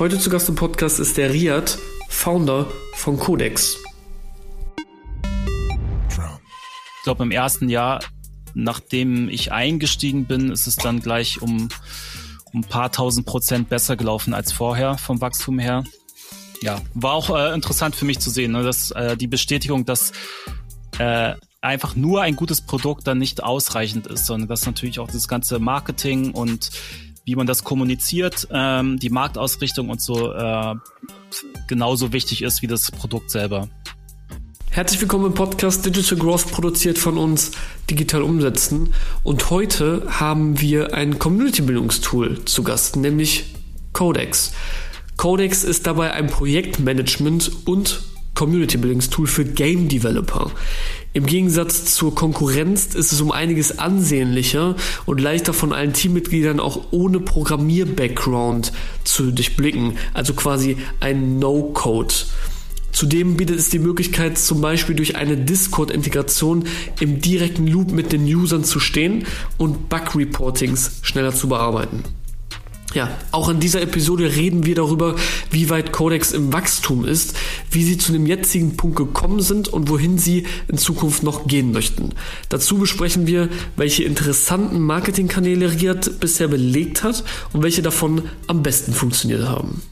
Heute zu Gast im Podcast ist der Riad, Founder von Codex. Ich glaube, im ersten Jahr, nachdem ich eingestiegen bin, ist es dann gleich um, um ein paar tausend Prozent besser gelaufen als vorher vom Wachstum her. Ja, war auch äh, interessant für mich zu sehen, ne, dass äh, die Bestätigung, dass äh, einfach nur ein gutes Produkt dann nicht ausreichend ist, sondern dass natürlich auch das ganze Marketing und wie man das kommuniziert, ähm, die Marktausrichtung und so äh, genauso wichtig ist wie das Produkt selber. Herzlich willkommen im Podcast Digital Growth, produziert von uns Digital Umsetzen. Und heute haben wir ein Community-Bildungstool zu Gast, nämlich Codex. Codex ist dabei ein Projektmanagement und Community-Bildungstool für Game Developer. Im Gegensatz zur Konkurrenz ist es um einiges ansehnlicher und leichter von allen Teammitgliedern auch ohne Programmier-Background zu durchblicken. Also quasi ein No-Code. Zudem bietet es die Möglichkeit, zum Beispiel durch eine Discord-Integration im direkten Loop mit den Usern zu stehen und Bug-Reportings schneller zu bearbeiten. Ja, auch in dieser Episode reden wir darüber, wie weit Codex im Wachstum ist, wie sie zu dem jetzigen Punkt gekommen sind und wohin sie in Zukunft noch gehen möchten. Dazu besprechen wir, welche interessanten Marketingkanäle Riad bisher belegt hat und welche davon am besten funktioniert haben.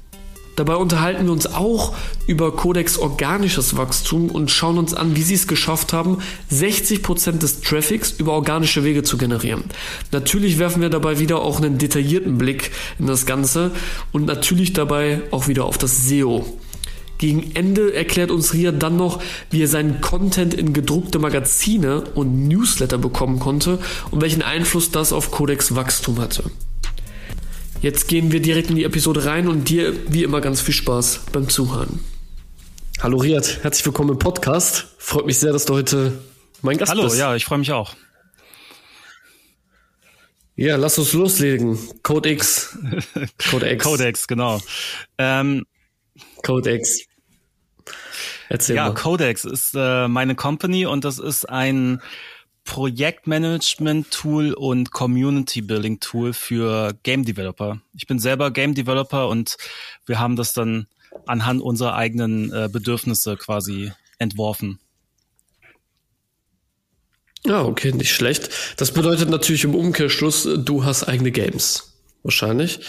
Dabei unterhalten wir uns auch über Codex organisches Wachstum und schauen uns an, wie sie es geschafft haben, 60% des Traffics über organische Wege zu generieren. Natürlich werfen wir dabei wieder auch einen detaillierten Blick in das Ganze und natürlich dabei auch wieder auf das SEO. Gegen Ende erklärt uns Ria dann noch, wie er seinen Content in gedruckte Magazine und Newsletter bekommen konnte und welchen Einfluss das auf Codex Wachstum hatte. Jetzt gehen wir direkt in die Episode rein und dir wie immer ganz viel Spaß beim Zuhören. Hallo Riad, herzlich willkommen im Podcast. Freut mich sehr, dass du heute mein Gast Hallo, bist. Hallo, ja, ich freue mich auch. Ja, lass uns loslegen. Code X. Code X. Codex, genau. Ähm, Codex. Erzähl ja, mal. Codex ist äh, meine Company und das ist ein Projektmanagement-Tool und Community-Building-Tool für Game Developer. Ich bin selber Game Developer und wir haben das dann anhand unserer eigenen äh, Bedürfnisse quasi entworfen. Ja, okay, nicht schlecht. Das bedeutet natürlich im Umkehrschluss, du hast eigene Games. Wahrscheinlich.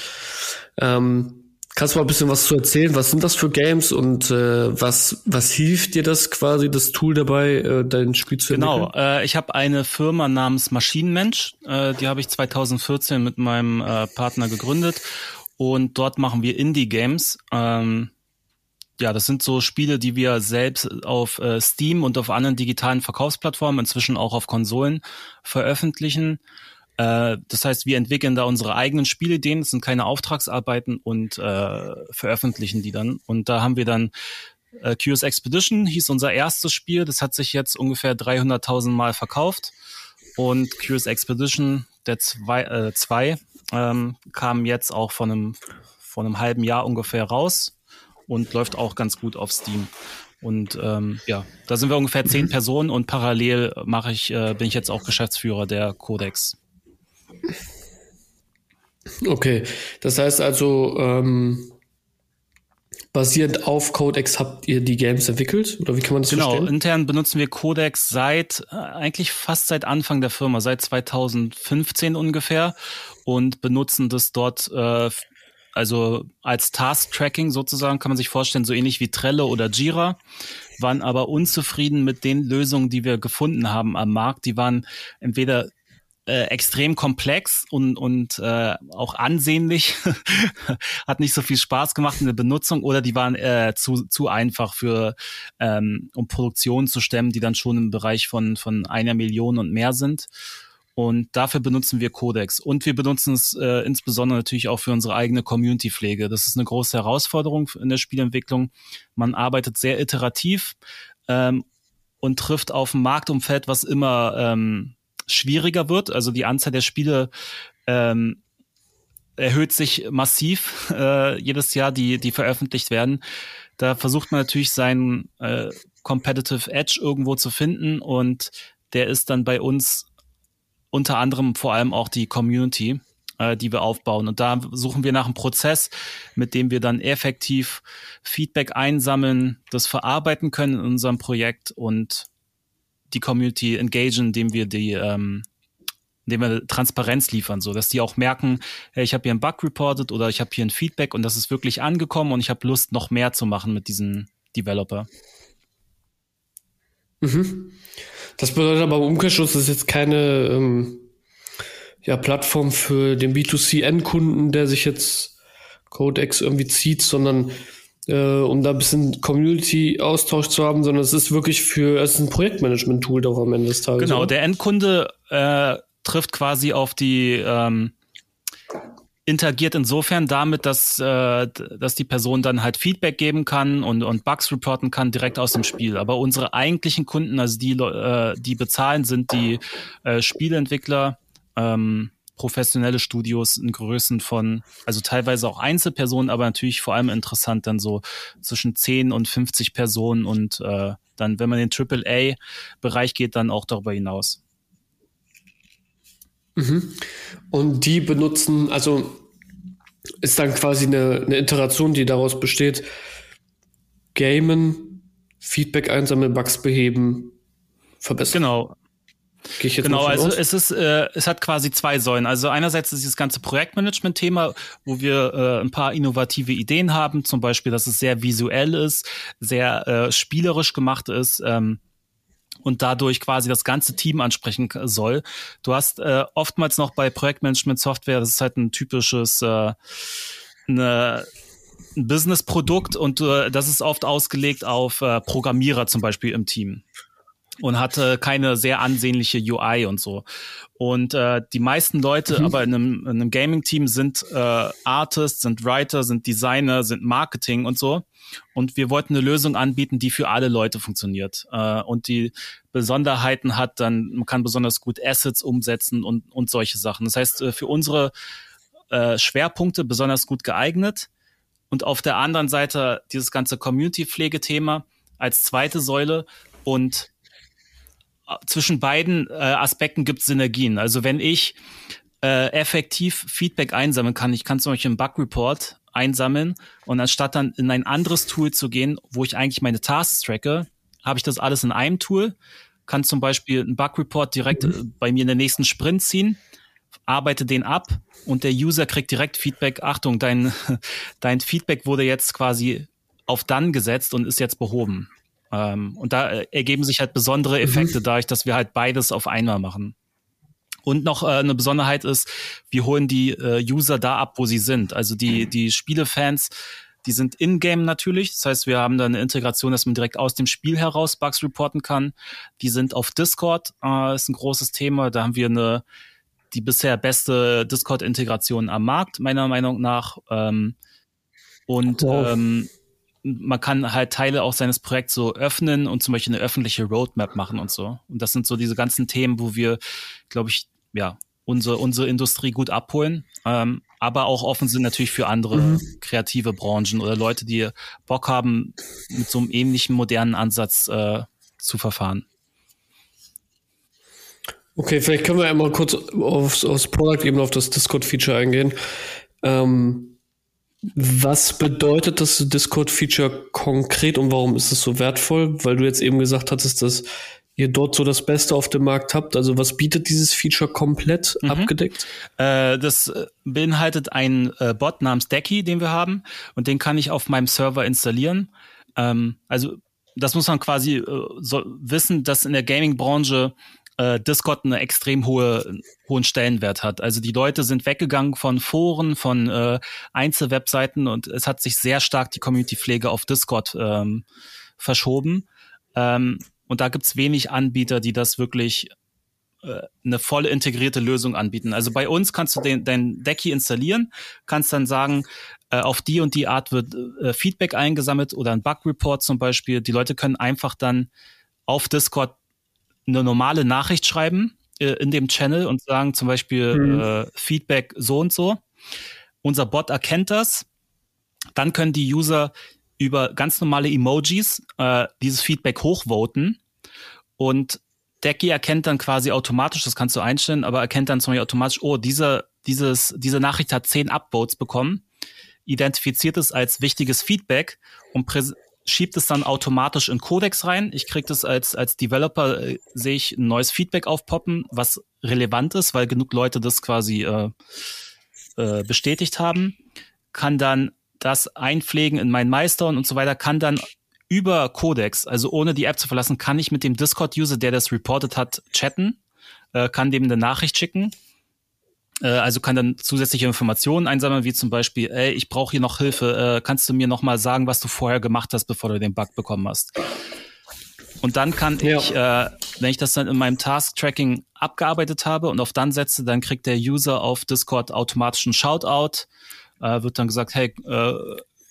Ähm, Kannst du mal ein bisschen was zu erzählen? Was sind das für Games und äh, was, was hilft dir das quasi, das Tool dabei, äh, dein Spiel zu genau, entwickeln? Genau, äh, ich habe eine Firma namens Maschinenmensch, äh, die habe ich 2014 mit meinem äh, Partner gegründet und dort machen wir Indie-Games. Ähm, ja, das sind so Spiele, die wir selbst auf äh, Steam und auf anderen digitalen Verkaufsplattformen, inzwischen auch auf Konsolen veröffentlichen. Äh, das heißt, wir entwickeln da unsere eigenen Spielideen, das sind keine Auftragsarbeiten und äh, veröffentlichen die dann. Und da haben wir dann äh, Curious Expedition, hieß unser erstes Spiel, das hat sich jetzt ungefähr 300.000 Mal verkauft. Und Curious Expedition, der zwei, äh, zwei ähm, kam jetzt auch von einem, von einem halben Jahr ungefähr raus und läuft auch ganz gut auf Steam. Und ähm, ja, da sind wir ungefähr zehn. Personen und parallel mache ich, äh, bin ich jetzt auch Geschäftsführer der Codex. Okay, das heißt also, ähm, basierend auf Codex habt ihr die Games entwickelt? Oder wie kann man das genau, verstehen? Genau, intern benutzen wir Codex seit, äh, eigentlich fast seit Anfang der Firma, seit 2015 ungefähr und benutzen das dort, äh, also als Task-Tracking sozusagen, kann man sich vorstellen, so ähnlich wie Trello oder Jira waren aber unzufrieden mit den Lösungen, die wir gefunden haben am Markt. Die waren entweder äh, extrem komplex und, und äh, auch ansehnlich. Hat nicht so viel Spaß gemacht in der Benutzung oder die waren äh, zu, zu einfach für, ähm, um Produktionen zu stemmen, die dann schon im Bereich von, von einer Million und mehr sind. Und dafür benutzen wir Codex. Und wir benutzen es äh, insbesondere natürlich auch für unsere eigene Community-Pflege. Das ist eine große Herausforderung in der Spielentwicklung. Man arbeitet sehr iterativ ähm, und trifft auf ein Marktumfeld, was immer ähm, schwieriger wird. Also die Anzahl der Spiele ähm, erhöht sich massiv äh, jedes Jahr, die, die veröffentlicht werden. Da versucht man natürlich seinen äh, Competitive Edge irgendwo zu finden und der ist dann bei uns unter anderem vor allem auch die Community. äh, die wir aufbauen. Und da suchen wir nach einem Prozess, mit dem wir dann effektiv Feedback einsammeln, das verarbeiten können in unserem Projekt und die Community engagen, indem wir die ähm, indem wir Transparenz liefern, so dass die auch merken, hey, ich habe hier einen Bug reported oder ich habe hier ein Feedback und das ist wirklich angekommen und ich habe Lust, noch mehr zu machen mit diesem Developer. Mhm. Das bedeutet aber im Umkehrschluss, das ist jetzt keine ähm, ja, Plattform für den B2C-Endkunden, der sich jetzt Codex irgendwie zieht, sondern äh, um da ein bisschen Community-Austausch zu haben, sondern es ist wirklich für, es ist ein Projektmanagement-Tool doch am Ende des Tages. Genau, oder? der Endkunde äh, trifft quasi auf die ähm, interagiert insofern damit, dass, äh, dass die Person dann halt Feedback geben kann und, und Bugs reporten kann direkt aus dem Spiel. Aber unsere eigentlichen Kunden, also die, äh, die bezahlen, sind die äh, Spieleentwickler, ähm, professionelle Studios in Größen von, also teilweise auch Einzelpersonen, aber natürlich vor allem interessant dann so zwischen 10 und 50 Personen und äh, dann, wenn man in den AAA-Bereich geht, dann auch darüber hinaus. Mhm. Und die benutzen, also ist dann quasi eine, eine Iteration, die daraus besteht, gamen, Feedback einsammeln, Bugs beheben, verbessern. Genau. Genau, also aus? es ist, äh, es hat quasi zwei Säulen. Also einerseits ist dieses ganze Projektmanagement-Thema, wo wir äh, ein paar innovative Ideen haben, zum Beispiel, dass es sehr visuell ist, sehr äh, spielerisch gemacht ist. Ähm, und dadurch quasi das ganze Team ansprechen soll. Du hast äh, oftmals noch bei Projektmanagement-Software, das ist halt ein typisches äh, eine, ein Business-Produkt und äh, das ist oft ausgelegt auf äh, Programmierer zum Beispiel im Team und hatte keine sehr ansehnliche UI und so. Und äh, die meisten Leute mhm. aber in einem, in einem Gaming-Team sind äh, Artists, sind Writer, sind Designer, sind Marketing und so. Und wir wollten eine Lösung anbieten, die für alle Leute funktioniert. Äh, und die Besonderheiten hat, dann man kann besonders gut Assets umsetzen und, und solche Sachen. Das heißt, äh, für unsere äh, Schwerpunkte besonders gut geeignet. Und auf der anderen Seite dieses ganze Community-Pflegethema als zweite Säule und zwischen beiden äh, Aspekten gibt es Synergien. Also wenn ich äh, effektiv Feedback einsammeln kann, ich kann zum Beispiel einen Bug Report einsammeln und anstatt dann in ein anderes Tool zu gehen, wo ich eigentlich meine Tasks tracke, habe ich das alles in einem Tool, kann zum Beispiel einen Bug Report direkt mhm. Bei mir in den nächsten Sprint ziehen, arbeite den ab und der User kriegt direkt Feedback. Achtung, dein, dein Feedback wurde jetzt quasi auf dann gesetzt und ist jetzt behoben. Ähm, und da äh, ergeben sich halt besondere mhm. Effekte mhm. dadurch, dass wir halt beides auf einmal machen. Und noch äh, eine Besonderheit ist, wir holen die äh, User da ab, wo sie sind. Also die, die Spielefans, die sind in-game natürlich. Das heißt, wir haben da eine Integration, dass man direkt aus dem Spiel heraus Bugs reporten kann. Die sind auf Discord, äh, ist ein großes Thema. Da haben wir eine, die bisher beste Discord-Integration am Markt, meiner Meinung nach. Ähm, und wow. ähm, man kann halt Teile auch seines Projekts so öffnen und zum Beispiel eine öffentliche Roadmap machen und so. Und das sind so diese ganzen Themen, wo wir, glaube ich, ja, unsere, unsere Industrie gut abholen, ähm, aber auch offen sind natürlich für andere mhm. kreative Branchen oder Leute, die Bock haben, mit so einem ähnlichen modernen Ansatz äh, zu verfahren. Okay, vielleicht können wir einmal kurz aufs, aufs Product eben auf das Discord-Feature eingehen. Ähm, was bedeutet das Discord-Feature konkret und warum ist es so wertvoll? Weil du jetzt eben gesagt hattest, dass ihr dort so das Beste auf dem Markt habt. Also was bietet dieses Feature komplett mhm. abgedeckt? Äh, das beinhaltet einen äh, Bot namens Decky, den wir haben und den kann ich auf meinem Server installieren. Ähm, also das muss man quasi äh, so wissen, dass in der Gaming-Branche äh, Discord eine extrem hohe, hohen Stellenwert hat. Also die Leute sind weggegangen von Foren, von äh, Einzelwebseiten und es hat sich sehr stark die Community-Pflege auf Discord ähm, verschoben. Ähm, und da gibt's wenig Anbieter, die das wirklich äh, eine voll integrierte Lösung anbieten. Also bei uns kannst du den, dein Decky installieren, kannst dann sagen, äh, auf die und die Art wird äh, Feedback eingesammelt oder ein Bug-Report zum Beispiel. Die Leute können einfach dann auf Discord eine normale Nachricht schreiben äh, in dem Channel und sagen zum Beispiel mhm. äh, Feedback so und so. Unser Bot erkennt das. Dann können die User über ganz normale Emojis äh, dieses Feedback hochvoten und Decky erkennt dann quasi automatisch, das kannst du einstellen, aber erkennt dann zum Beispiel automatisch, oh, dieser dieses, diese Nachricht hat zehn Upvotes bekommen, identifiziert es als wichtiges Feedback und schiebt es dann automatisch in Codex rein. Ich kriege das als, als Developer, äh, sehe ich ein neues Feedback aufpoppen, was relevant ist, weil genug Leute das quasi äh, äh, bestätigt haben. Kann dann das einpflegen in meinen Meister und so weiter, kann dann über Codex, also ohne die App zu verlassen, kann ich mit dem Discord-User, der das reported hat, chatten, äh, kann dem eine Nachricht schicken also kann dann zusätzliche Informationen einsammeln, wie zum Beispiel, ey, ich brauche hier noch Hilfe, äh, kannst du mir noch mal sagen, was du vorher gemacht hast, bevor du den Bug bekommen hast? Und dann kann ja. ich, äh, wenn ich das dann in meinem Task-Tracking abgearbeitet habe und auf dann setze, dann kriegt der User auf Discord automatisch einen Shoutout, äh, wird dann gesagt, hey, äh,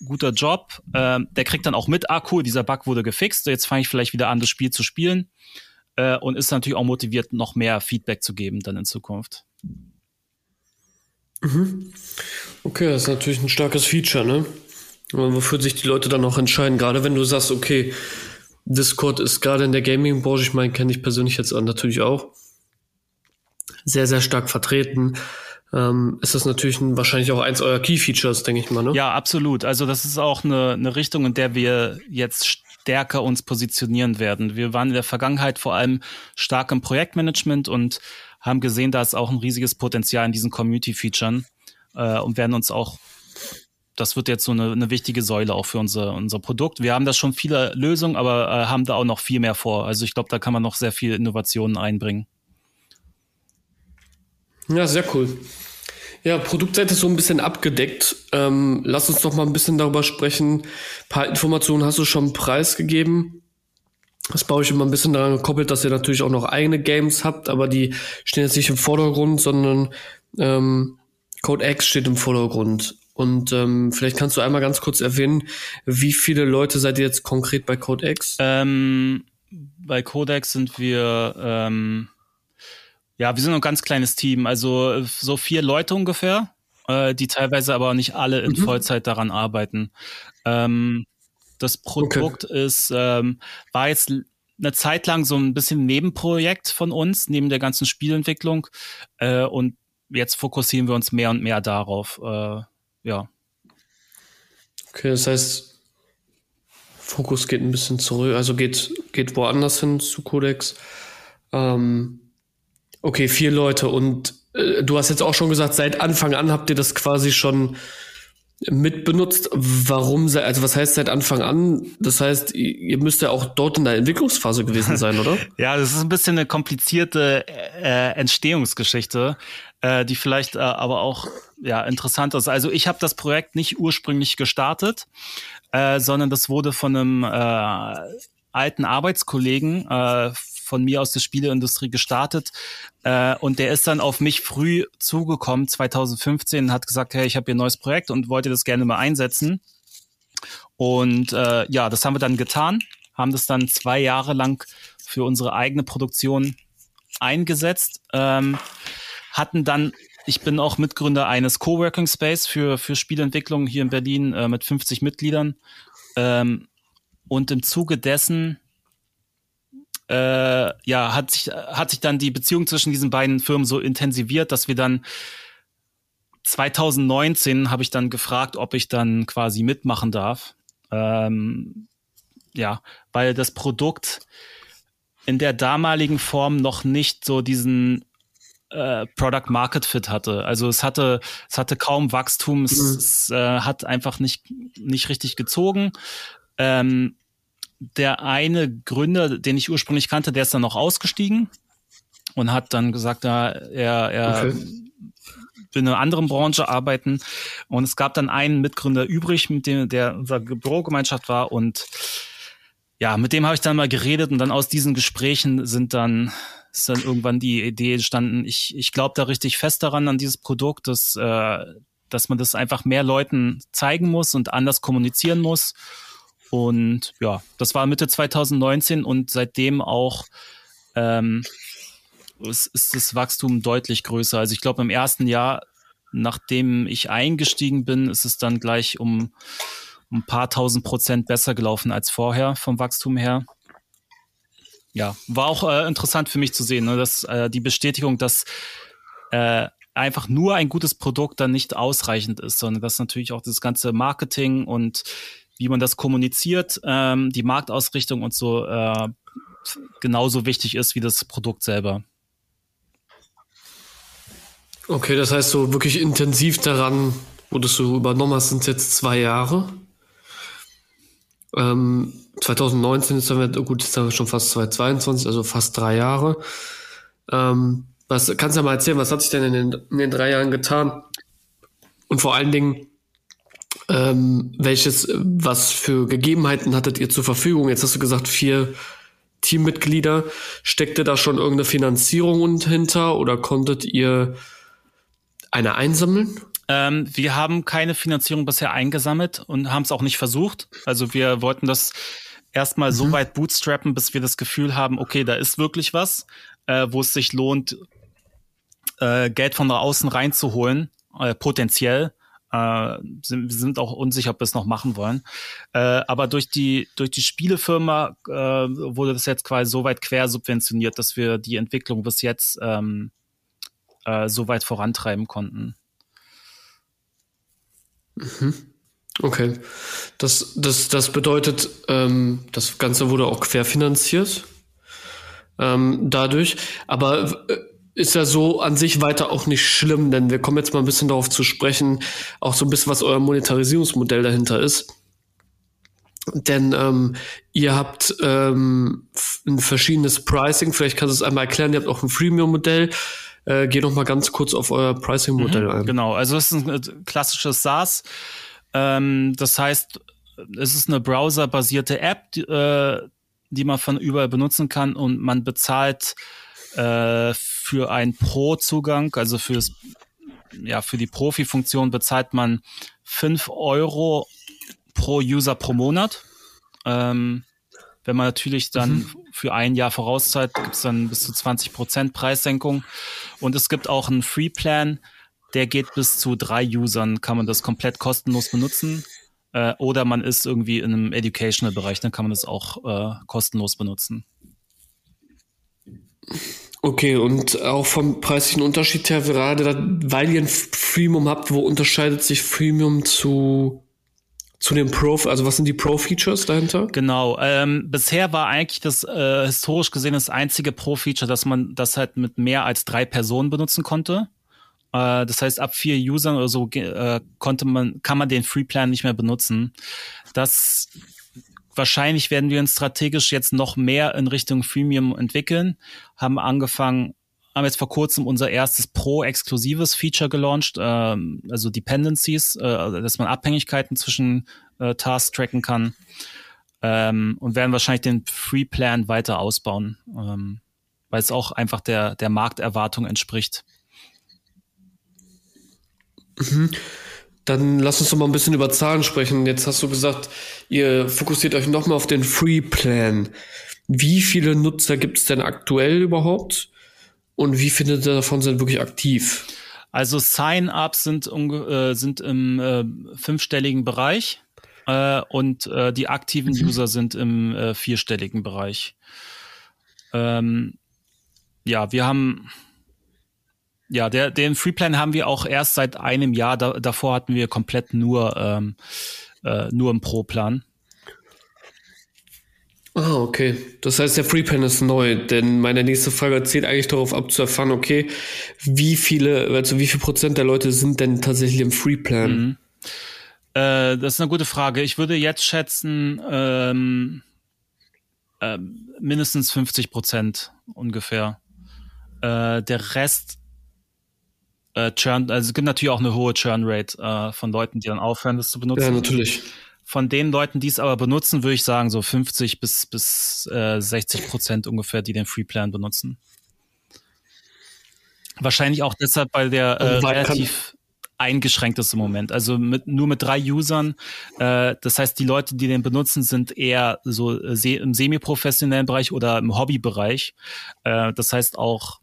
guter Job. Äh, der kriegt dann auch mit, ah cool, dieser Bug wurde gefixt, jetzt fange ich vielleicht wieder an, das Spiel zu spielen äh, und ist natürlich auch motiviert, noch mehr Feedback zu geben dann in Zukunft. Mhm. Okay, das ist natürlich ein starkes Feature, ne? Wofür sich die Leute dann auch entscheiden, gerade wenn du sagst, okay, Discord ist gerade in der Gaming-Branche, ich meine, kenne ich persönlich jetzt natürlich auch, sehr, sehr stark vertreten. Ähm, ist das natürlich ein, wahrscheinlich auch eins eurer Key-Features, denke ich mal, ne? Ja, absolut. Also das ist auch eine, eine Richtung, in der wir jetzt stärker uns positionieren werden. Wir waren in der Vergangenheit vor allem stark im Projektmanagement und haben gesehen, da ist auch ein riesiges Potenzial in diesen Community-Featuren äh, und werden uns auch das wird jetzt so eine, eine wichtige Säule auch für unser, unser Produkt. Wir haben da schon viele Lösungen, aber äh, haben da auch noch viel mehr vor. Also ich glaube, da kann man noch sehr viel Innovationen einbringen. Ja, sehr cool. Ja, Produktseite ist so ein bisschen abgedeckt. Ähm, lass uns doch mal ein bisschen darüber sprechen. Ein paar Informationen hast du schon preisgegeben. Das baue ich immer ein bisschen daran gekoppelt, dass ihr natürlich auch noch eigene Games habt, aber die stehen jetzt nicht im Vordergrund, sondern ähm, Code X steht im Vordergrund. Und ähm, vielleicht kannst du einmal ganz kurz erwähnen, wie viele Leute seid ihr jetzt konkret bei Code X? Ähm, bei Codex sind wir, ähm, ja, wir sind ein ganz kleines Team, also so vier Leute ungefähr, äh, die teilweise aber nicht alle in mhm. Vollzeit daran arbeiten. Ähm, das Produkt okay. ist, ähm, war jetzt eine Zeit lang so ein bisschen Nebenprojekt von uns, neben der ganzen Spielentwicklung. Äh, und jetzt fokussieren wir uns mehr und mehr darauf. Äh, ja. Okay, das heißt, Fokus geht ein bisschen zurück, also geht, geht woanders hin zu Codex. Ähm, okay, vier Leute und äh, du hast jetzt auch schon gesagt, seit Anfang an habt ihr das quasi schon mitbenutzt. Warum, also was heißt seit Anfang an? Das heißt, ihr müsst ja auch dort in der Entwicklungsphase gewesen sein, oder? ja, das ist ein bisschen eine komplizierte äh, Entstehungsgeschichte, äh, die vielleicht äh, aber auch ja interessant ist. Also ich habe das Projekt nicht ursprünglich gestartet, äh, sondern das wurde von einem äh, alten Arbeitskollegen äh, von mir aus der Spieleindustrie gestartet äh, und der ist dann auf mich früh zugekommen, 2015, und hat gesagt, hey, ich habe hier ein neues Projekt und wollte das gerne mal einsetzen. Und äh, ja, das haben wir dann getan, haben das dann zwei Jahre lang für unsere eigene Produktion eingesetzt, ähm, hatten dann ich bin auch Mitgründer eines Coworking Space für, für Spielentwicklung hier in Berlin äh, mit 50 Mitgliedern. Ähm, und im Zuge dessen äh, ja, hat sich, hat sich dann die Beziehung zwischen diesen beiden Firmen so intensiviert, dass wir dann 2019 habe ich dann gefragt, ob ich dann quasi mitmachen darf. Ähm, ja, weil das Produkt in der damaligen Form noch nicht so diesen äh, Product Market Fit hatte. Also es hatte, es hatte kaum Wachstum, es, mhm. es äh, hat einfach nicht, nicht richtig gezogen. Ähm, der eine Gründer, den ich ursprünglich kannte, der ist dann noch ausgestiegen und hat dann gesagt, er, er okay. will in einer anderen Branche arbeiten. Und es gab dann einen Mitgründer übrig, mit dem der unserer Bürogemeinschaft war und ja, mit dem habe ich dann mal geredet und dann aus diesen Gesprächen sind dann ist dann irgendwann die Idee entstanden. Ich, ich glaube da richtig fest daran an dieses Produkt, dass, äh, dass man das einfach mehr Leuten zeigen muss und anders kommunizieren muss. Und ja, das war Mitte 2019 und seitdem auch ähm, ist, ist das Wachstum deutlich größer. Also ich glaube, im ersten Jahr, nachdem ich eingestiegen bin, ist es dann gleich um, um ein paar tausend Prozent besser gelaufen als vorher vom Wachstum her. Ja, war auch äh, interessant für mich zu sehen, ne, dass äh, die Bestätigung, dass äh, einfach nur ein gutes Produkt dann nicht ausreichend ist, sondern dass natürlich auch das ganze Marketing und wie man das kommuniziert, ähm, die Marktausrichtung und so äh, genauso wichtig ist wie das Produkt selber. Okay, das heißt so wirklich intensiv daran, wo du übernommen hast, sind jetzt zwei Jahre. Ähm, 2019 ist dann, gut, jetzt haben wir schon fast 2022, also fast drei Jahre. Ähm, was kannst du ja mal erzählen, was hat sich denn in den, in den drei Jahren getan? Und vor allen Dingen, ähm, welches, was für Gegebenheiten hattet ihr zur Verfügung? Jetzt hast du gesagt, vier Teammitglieder. Steckte da schon irgendeine Finanzierung hinter oder konntet ihr eine einsammeln? Ähm, wir haben keine Finanzierung bisher eingesammelt und haben es auch nicht versucht. Also wir wollten das erstmal mhm. so weit bootstrappen, bis wir das Gefühl haben, okay, da ist wirklich was, äh, wo es sich lohnt, äh, Geld von außen reinzuholen, äh, potenziell. Äh, sind, wir sind auch unsicher, ob wir es noch machen wollen. Äh, aber durch die, durch die Spielefirma äh, wurde das jetzt quasi so weit quer subventioniert, dass wir die Entwicklung bis jetzt ähm, äh, so weit vorantreiben konnten. Mhm. Okay. Das, das, das bedeutet, ähm, das Ganze wurde auch querfinanziert ähm, dadurch. Aber äh, ist ja so an sich weiter auch nicht schlimm, denn wir kommen jetzt mal ein bisschen darauf zu sprechen, auch so ein bisschen, was euer Monetarisierungsmodell dahinter ist. Denn ähm, ihr habt ähm, ein verschiedenes Pricing, vielleicht kannst du es einmal erklären, ihr habt auch ein Freemium-Modell. Äh, geh noch mal ganz kurz auf euer Pricing-Modell mhm, ein. Genau, also es ist ein äh, klassisches SaaS. Ähm, das heißt, es ist eine browserbasierte App, die, äh, die man von überall benutzen kann und man bezahlt äh, für einen Pro-Zugang, also fürs, ja, für die Profi-Funktion bezahlt man fünf Euro pro User pro Monat. Ähm, wenn man natürlich dann mhm. für ein Jahr vorauszahlt, gibt es dann bis zu 20 Prozent Preissenkung. Und es gibt auch einen Free-Plan, der geht bis zu drei Usern, kann man das komplett kostenlos benutzen. Äh, oder man ist irgendwie in einem Educational-Bereich, dann kann man das auch äh, kostenlos benutzen. Okay, und auch vom preislichen Unterschied her, gerade weil ihr ein Freemium habt, wo unterscheidet sich Freemium zu, zu dem Pro, also was sind die Pro-Features dahinter? Genau, ähm, bisher war eigentlich das äh, historisch gesehen das einzige Pro-Feature, dass man das halt mit mehr als drei Personen benutzen konnte. Äh, das heißt, ab vier Usern oder so äh, konnte man, kann man den Free Plan nicht mehr benutzen. Das wahrscheinlich werden wir uns strategisch jetzt noch mehr in Richtung Freemium entwickeln. Haben angefangen, haben jetzt vor kurzem unser erstes Pro-exklusives Feature gelauncht, äh, also Dependencies, äh, dass man Abhängigkeiten zwischen äh, Tasks tracken kann. Ähm, und werden wahrscheinlich den Free Plan weiter ausbauen, ähm, weil es auch einfach der, der Markterwartung entspricht. Mhm. Dann lass uns doch mal ein bisschen über Zahlen sprechen. Jetzt hast du gesagt, ihr fokussiert euch nochmal auf den Free Plan. Wie viele Nutzer gibt es denn aktuell überhaupt? Und wie viele davon sind wirklich aktiv? Also Sign-ups sind, äh, sind im äh, fünfstelligen Bereich äh, und äh, die aktiven mhm. User sind im äh, vierstelligen Bereich. Ähm, ja, wir haben ja, der, den Freeplan haben wir auch erst seit einem Jahr. Da, davor hatten wir komplett nur, ähm, äh, nur im Pro-Plan. Ah, okay. Das heißt, der Freeplan ist neu, denn meine nächste Frage zielt eigentlich darauf ab zu erfahren, okay, wie viele, also wie viel Prozent der Leute sind denn tatsächlich im Freeplan? Mhm. Äh, das ist eine gute Frage. Ich würde jetzt schätzen, ähm, äh, mindestens 50 Prozent ungefähr. Äh, der Rest äh, Churn, also es gibt natürlich auch eine hohe Churn-Rate äh, von Leuten, die dann aufhören, das zu benutzen. Ja, natürlich. Von den Leuten, die es aber benutzen, würde ich sagen, so 50 bis, bis äh, 60 Prozent ungefähr, die den Free Plan benutzen. Wahrscheinlich auch deshalb, weil der äh, relativ eingeschränkt ist im Moment. Also mit, nur mit drei Usern. Äh, das heißt, die Leute, die den benutzen, sind eher so äh, im semi-professionellen Bereich oder im Hobbybereich. Äh, das heißt auch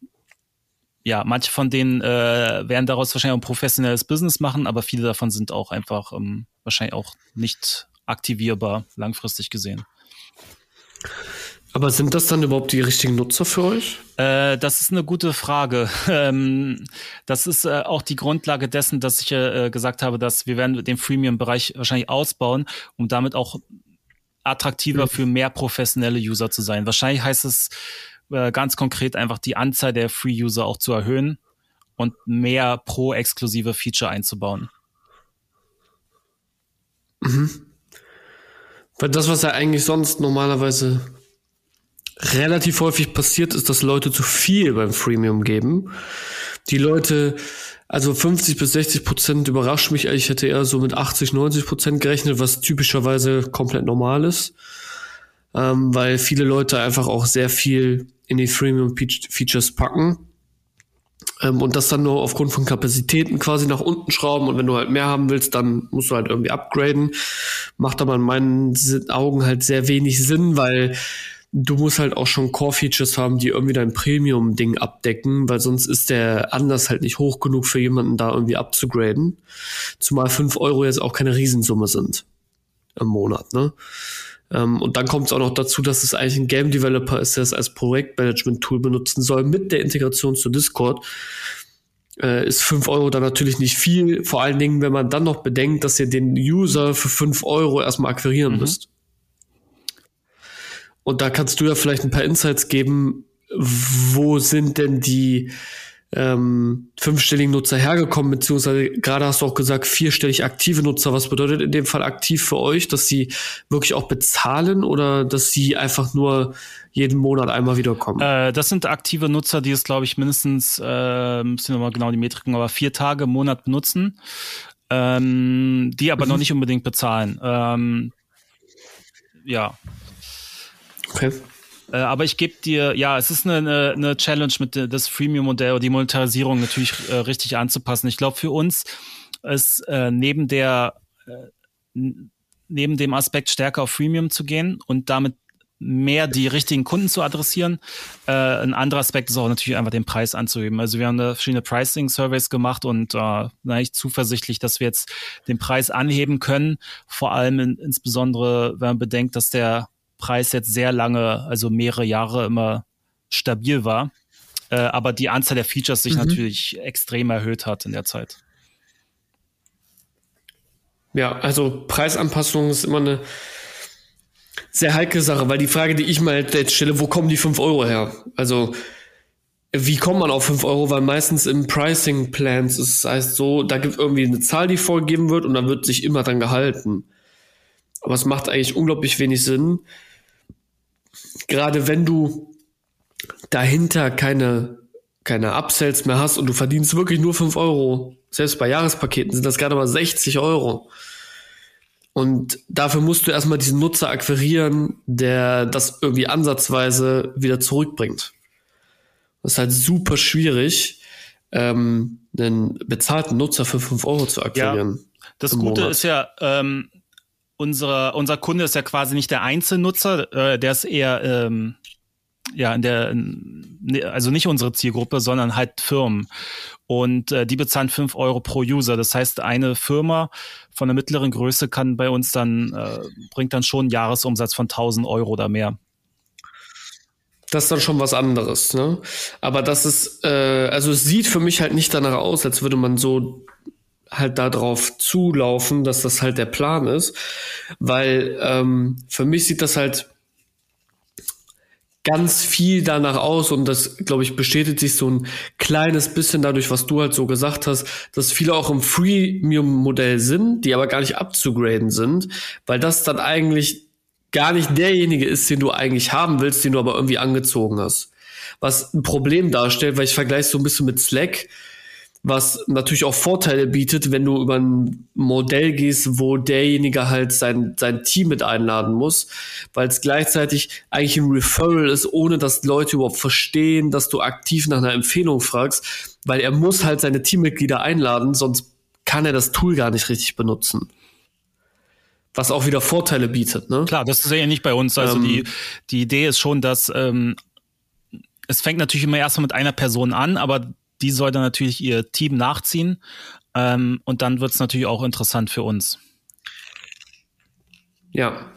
ja, manche von denen äh, werden daraus wahrscheinlich ein professionelles Business machen, aber viele davon sind auch einfach ähm, wahrscheinlich auch nicht aktivierbar, langfristig gesehen. Aber sind das dann überhaupt die richtigen Nutzer für euch? Äh, das ist eine gute Frage. Ähm, das ist äh, auch die Grundlage dessen, dass ich äh, gesagt habe, dass wir werden den Freemium-Bereich wahrscheinlich ausbauen, um damit auch attraktiver mhm. für mehr professionelle User zu sein. Wahrscheinlich heißt es äh, ganz konkret einfach die Anzahl der Free-User auch zu erhöhen und mehr pro-exklusive Feature einzubauen. Mhm. Weil das, was ja eigentlich sonst normalerweise relativ häufig passiert, ist, dass Leute zu viel beim Freemium geben. Die Leute, also 50 bis 60 Prozent überrascht mich. Ich hätte eher so mit 80, 90 Prozent gerechnet, was typischerweise komplett normal ist. Ähm, weil viele Leute einfach auch sehr viel in die Freemium-Features packen. Ähm, und das dann nur aufgrund von Kapazitäten quasi nach unten schrauben. Und wenn du halt mehr haben willst, dann musst du halt irgendwie upgraden. Macht aber in meinen Augen halt sehr wenig Sinn, weil du musst halt auch schon Core-Features haben, die irgendwie dein Premium-Ding abdecken, weil sonst ist der anders halt nicht hoch genug für jemanden da irgendwie abzugraden. Zumal fünf Euro jetzt auch keine Riesensumme sind im Monat, ne? Ähm, und dann kommt es auch noch dazu, dass es eigentlich ein Game Developer ist, der es als Projektmanagement-Tool benutzen soll mit der Integration zu Discord. Äh, ist fünf Euro dann natürlich nicht viel, vor allen Dingen, wenn man dann noch bedenkt, dass ihr den User für fünf Euro erstmal akquirieren mhm. müsst. Und da kannst du ja vielleicht ein paar Insights geben, wo sind denn die ähm, fünfstelligen Nutzer hergekommen, beziehungsweise gerade hast du auch gesagt, vierstellig aktive Nutzer. Was bedeutet in dem Fall aktiv für euch, dass sie wirklich auch bezahlen oder dass sie einfach nur jeden Monat einmal wiederkommen? Äh, das sind aktive Nutzer, die es, glaube ich, mindestens, äh, müssen wir mal genau die Metriken, aber vier Tage im Monat benutzen, ähm, die aber mhm. noch nicht unbedingt bezahlen. Ähm, ja, Okay. Äh, aber ich gebe dir, ja, es ist eine, eine, Challenge mit das Freemium-Modell, die Monetarisierung natürlich äh, richtig anzupassen. Ich glaube, für uns ist äh, neben der äh, neben dem Aspekt stärker auf Freemium zu gehen und damit mehr die richtigen Kunden zu adressieren. Äh, ein anderer Aspekt ist auch natürlich einfach den Preis anzuheben. Also wir haben da verschiedene Pricing-Surveys gemacht und äh, na, ich zuversichtlich, dass wir jetzt den Preis anheben können. Vor allem in, insbesondere, wenn man bedenkt, dass der Preis jetzt sehr lange, also mehrere Jahre immer stabil war. Äh, aber die Anzahl der Features sich mhm. natürlich extrem erhöht hat in der Zeit. Ja, also Preisanpassung ist immer eine sehr heikle Sache, weil die Frage, die ich mal jetzt stelle, wo kommen die 5 Euro her? Also, wie kommt man auf 5 Euro? Weil meistens im Pricing Plans ist es heißt so, da gibt irgendwie eine Zahl, die vorgegeben wird und dann wird sich immer dran gehalten. Aber es macht eigentlich unglaublich wenig Sinn, gerade wenn du dahinter keine, keine Upsells mehr hast und du verdienst wirklich nur 5 Euro, selbst bei Jahrespaketen sind das gerade mal 60 Euro. Und dafür musst du erstmal diesen Nutzer akquirieren, der das irgendwie ansatzweise wieder zurückbringt. Das ist halt super schwierig, ähm, einen bezahlten Nutzer für 5 Euro zu akquirieren. Ja, das Gute Monat. ist ja, ähm, unsere, unser Kunde ist ja quasi nicht der Einzelnutzer, äh, der ist eher ähm, ja in der ne, also nicht unsere Zielgruppe, sondern halt Firmen. Und äh, die bezahlen fünf Euro pro User. Das heißt, eine Firma von der mittleren Größe kann bei uns dann, äh, bringt dann schon einen Jahresumsatz von 1000 Euro oder mehr. Das ist dann schon was anderes, ne? Aber das ist, äh, also es sieht für mich halt nicht danach aus, als würde man so halt darauf zulaufen, dass das halt der Plan ist, weil ähm, für mich sieht das halt ganz viel danach aus und das, glaube ich, bestätigt sich so ein kleines bisschen dadurch, was du halt so gesagt hast, dass viele auch im Freemium-Modell sind, die aber gar nicht abzugraden sind, weil das dann eigentlich gar nicht derjenige ist, den du eigentlich haben willst, den du aber irgendwie angezogen hast. Was ein Problem darstellt, weil ich vergleiche so ein bisschen mit Slack was natürlich auch Vorteile bietet, wenn du über ein Modell gehst, wo derjenige halt sein, sein Team mit einladen muss, weil es gleichzeitig eigentlich ein Referral ist, ohne dass Leute überhaupt verstehen, dass du aktiv nach einer Empfehlung fragst, weil er muss halt seine Teammitglieder einladen, sonst kann er das Tool gar nicht richtig benutzen. Was auch wieder Vorteile bietet, ne? Klar, das ist ja nicht bei uns. Also ähm, die, die Idee ist schon, dass ähm, es fängt natürlich immer erstmal mit einer Person an, aber die soll dann natürlich ihr Team nachziehen. Ähm, und dann wird es natürlich auch interessant für uns. Ja.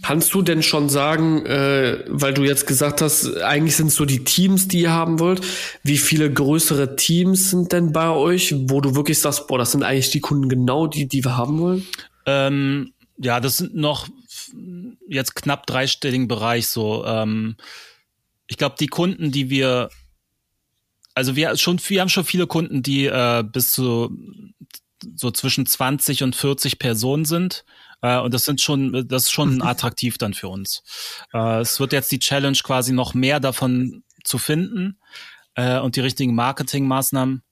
Kannst du denn schon sagen, äh, weil du jetzt gesagt hast, eigentlich sind es so die Teams, die ihr haben wollt, wie viele größere Teams sind denn bei euch, wo du wirklich sagst, boah, das sind eigentlich die Kunden genau, die, die wir haben wollen? Ähm, ja, das sind noch jetzt knapp dreistelligen Bereich so. Ähm, ich glaube, die Kunden, die wir, also wir schon, wir haben schon viele Kunden, die äh, bis zu so zwischen 20 und 40 Personen sind. Äh, und das sind schon, das ist schon attraktiv dann für uns. Äh, es wird jetzt die Challenge quasi noch mehr davon zu finden äh, und die richtigen Marketingmaßnahmen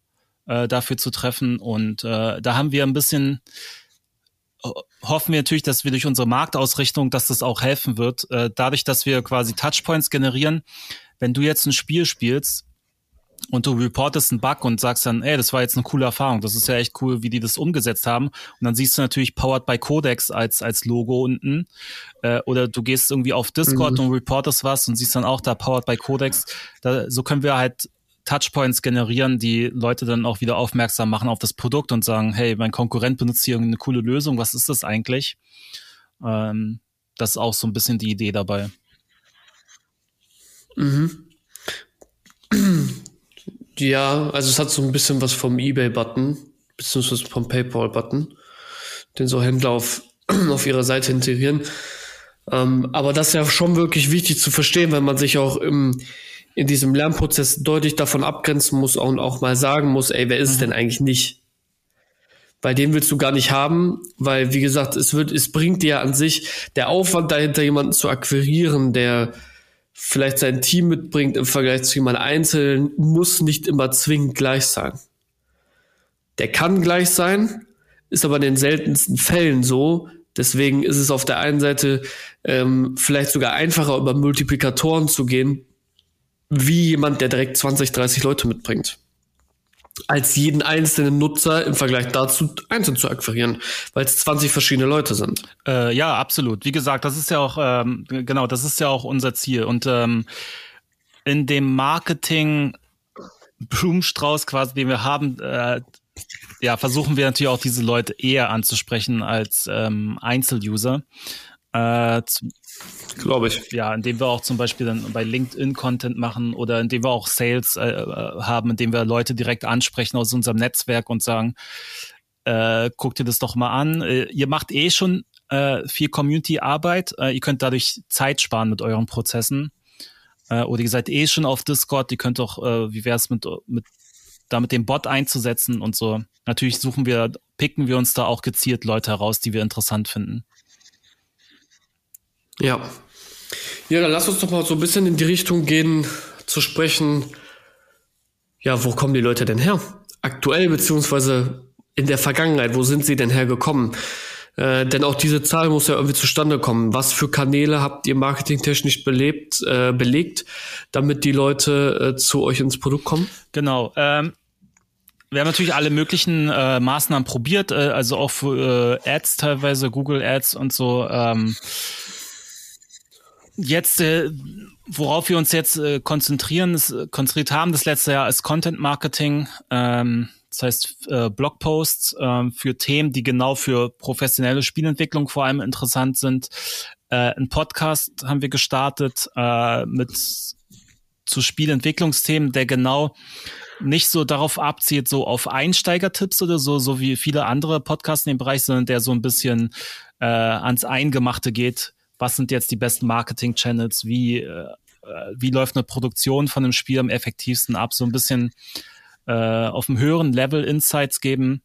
äh, dafür zu treffen. Und äh, da haben wir ein bisschen hoffen wir natürlich, dass wir durch unsere Marktausrichtung, dass das auch helfen wird. Äh, dadurch, dass wir quasi Touchpoints generieren, wenn du jetzt ein Spiel spielst, und du reportest einen Bug und sagst dann, ey, das war jetzt eine coole Erfahrung, das ist ja echt cool, wie die das umgesetzt haben. Und dann siehst du natürlich Powered by Codex als, als Logo unten. Äh, oder du gehst irgendwie auf Discord mhm. und reportest was und siehst dann auch da Powered by Codex. Da, so können wir halt Touchpoints generieren, die Leute dann auch wieder aufmerksam machen auf das Produkt und sagen, hey, mein Konkurrent benutzt hier eine coole Lösung, was ist das eigentlich? Ähm, das ist auch so ein bisschen die Idee dabei. Mhm. Ja, also es hat so ein bisschen was vom eBay-Button, beziehungsweise vom PayPal-Button, den so Händler auf, auf ihrer Seite integrieren. Ähm, aber das ist ja schon wirklich wichtig zu verstehen, wenn man sich auch im, in diesem Lernprozess deutlich davon abgrenzen muss und auch mal sagen muss, ey, wer ist es mhm. denn eigentlich nicht? Weil den willst du gar nicht haben, weil, wie gesagt, es wird, es bringt dir an sich der Aufwand dahinter, jemanden zu akquirieren, der vielleicht sein Team mitbringt im Vergleich zu jemand einzeln, muss nicht immer zwingend gleich sein. Der kann gleich sein, ist aber in den seltensten Fällen so. Deswegen ist es auf der einen Seite ähm, vielleicht sogar einfacher, über Multiplikatoren zu gehen, wie jemand, der direkt 20, 30 Leute mitbringt als jeden einzelnen Nutzer im Vergleich dazu einzeln zu akquirieren, weil es 20 verschiedene Leute sind. Äh, ja, absolut. Wie gesagt, das ist ja auch, ähm, genau, das ist ja auch unser Ziel. Und ähm, in dem Marketing Blumenstrauß quasi, den wir haben, äh, ja, versuchen wir natürlich auch diese Leute eher anzusprechen als ähm, Einzeluser. Äh, Glaube ich. Ja, indem wir auch zum Beispiel dann bei LinkedIn Content machen oder indem wir auch Sales äh, äh, haben, indem wir Leute direkt ansprechen aus unserem Netzwerk und sagen, äh, guck dir das doch mal an. Äh, ihr macht eh schon äh, viel Community-Arbeit. Äh, ihr könnt dadurch Zeit sparen mit euren Prozessen. Äh, oder ihr seid eh schon auf Discord. Ihr könnt doch, äh, wie wäre es mit, mit da mit dem Bot einzusetzen und so. Natürlich suchen wir, picken wir uns da auch gezielt Leute heraus, die wir interessant finden. Ja. Ja, dann lass uns doch mal so ein bisschen in die Richtung gehen, zu sprechen. Ja, wo kommen die Leute denn her? Aktuell beziehungsweise in der Vergangenheit, wo sind sie denn hergekommen? Äh, denn auch diese Zahl muss ja irgendwie zustande kommen. Was für Kanäle habt ihr marketingtechnisch belebt, äh, belegt, damit die Leute äh, zu euch ins Produkt kommen? Genau. Ähm, wir haben natürlich alle möglichen äh, Maßnahmen probiert, äh, also auch für äh, Ads teilweise, Google Ads und so. Ähm, Jetzt, äh, worauf wir uns jetzt äh, konzentrieren, ist, äh, konzentriert haben das letzte Jahr, ist Content Marketing. Ähm, das heißt äh, Blogposts äh, für Themen, die genau für professionelle Spielentwicklung vor allem interessant sind. Äh, ein Podcast haben wir gestartet äh, mit zu Spielentwicklungsthemen, der genau nicht so darauf abzielt, so auf Einsteigertipps oder so, so wie viele andere Podcasts in dem Bereich, sondern der so ein bisschen äh, ans Eingemachte geht, was sind jetzt die besten Marketing-Channels, wie, äh, wie läuft eine Produktion von einem Spiel am effektivsten ab, so ein bisschen äh, auf einem höheren Level Insights geben.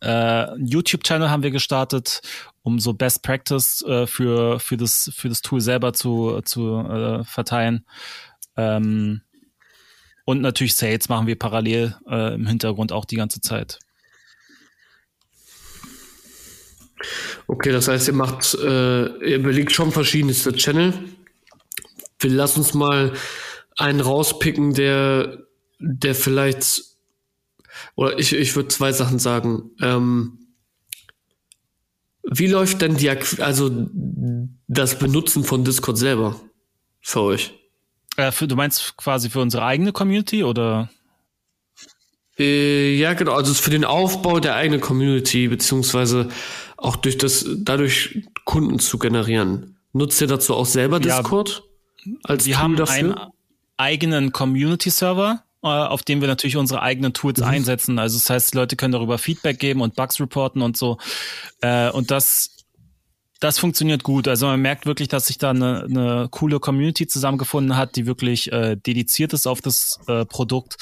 Äh, YouTube-Channel haben wir gestartet, um so Best Practice äh, für, für, das, für das Tool selber zu, zu äh, verteilen. Ähm, und natürlich Sales machen wir parallel äh, im Hintergrund auch die ganze Zeit. Okay, das heißt, ihr macht, äh, ihr überlegt schon verschiedenste Channel. Wir lassen uns mal einen rauspicken, der, der vielleicht, oder ich, ich würde zwei Sachen sagen. Ähm, wie läuft denn die, also das Benutzen von Discord selber für euch? Äh, für, du meinst quasi für unsere eigene Community oder? Äh, ja, genau. Also für den Aufbau der eigenen Community, beziehungsweise auch durch das, dadurch Kunden zu generieren. Nutzt ihr dazu auch selber Discord? Ja, als wir Tool haben dafür? einen eigenen Community-Server, äh, auf dem wir natürlich unsere eigenen Tools mhm. einsetzen. Also das heißt, Leute können darüber Feedback geben und Bugs reporten und so. Äh, und das das funktioniert gut. Also man merkt wirklich, dass sich da eine, eine coole Community zusammengefunden hat, die wirklich äh, dediziert ist auf das äh, Produkt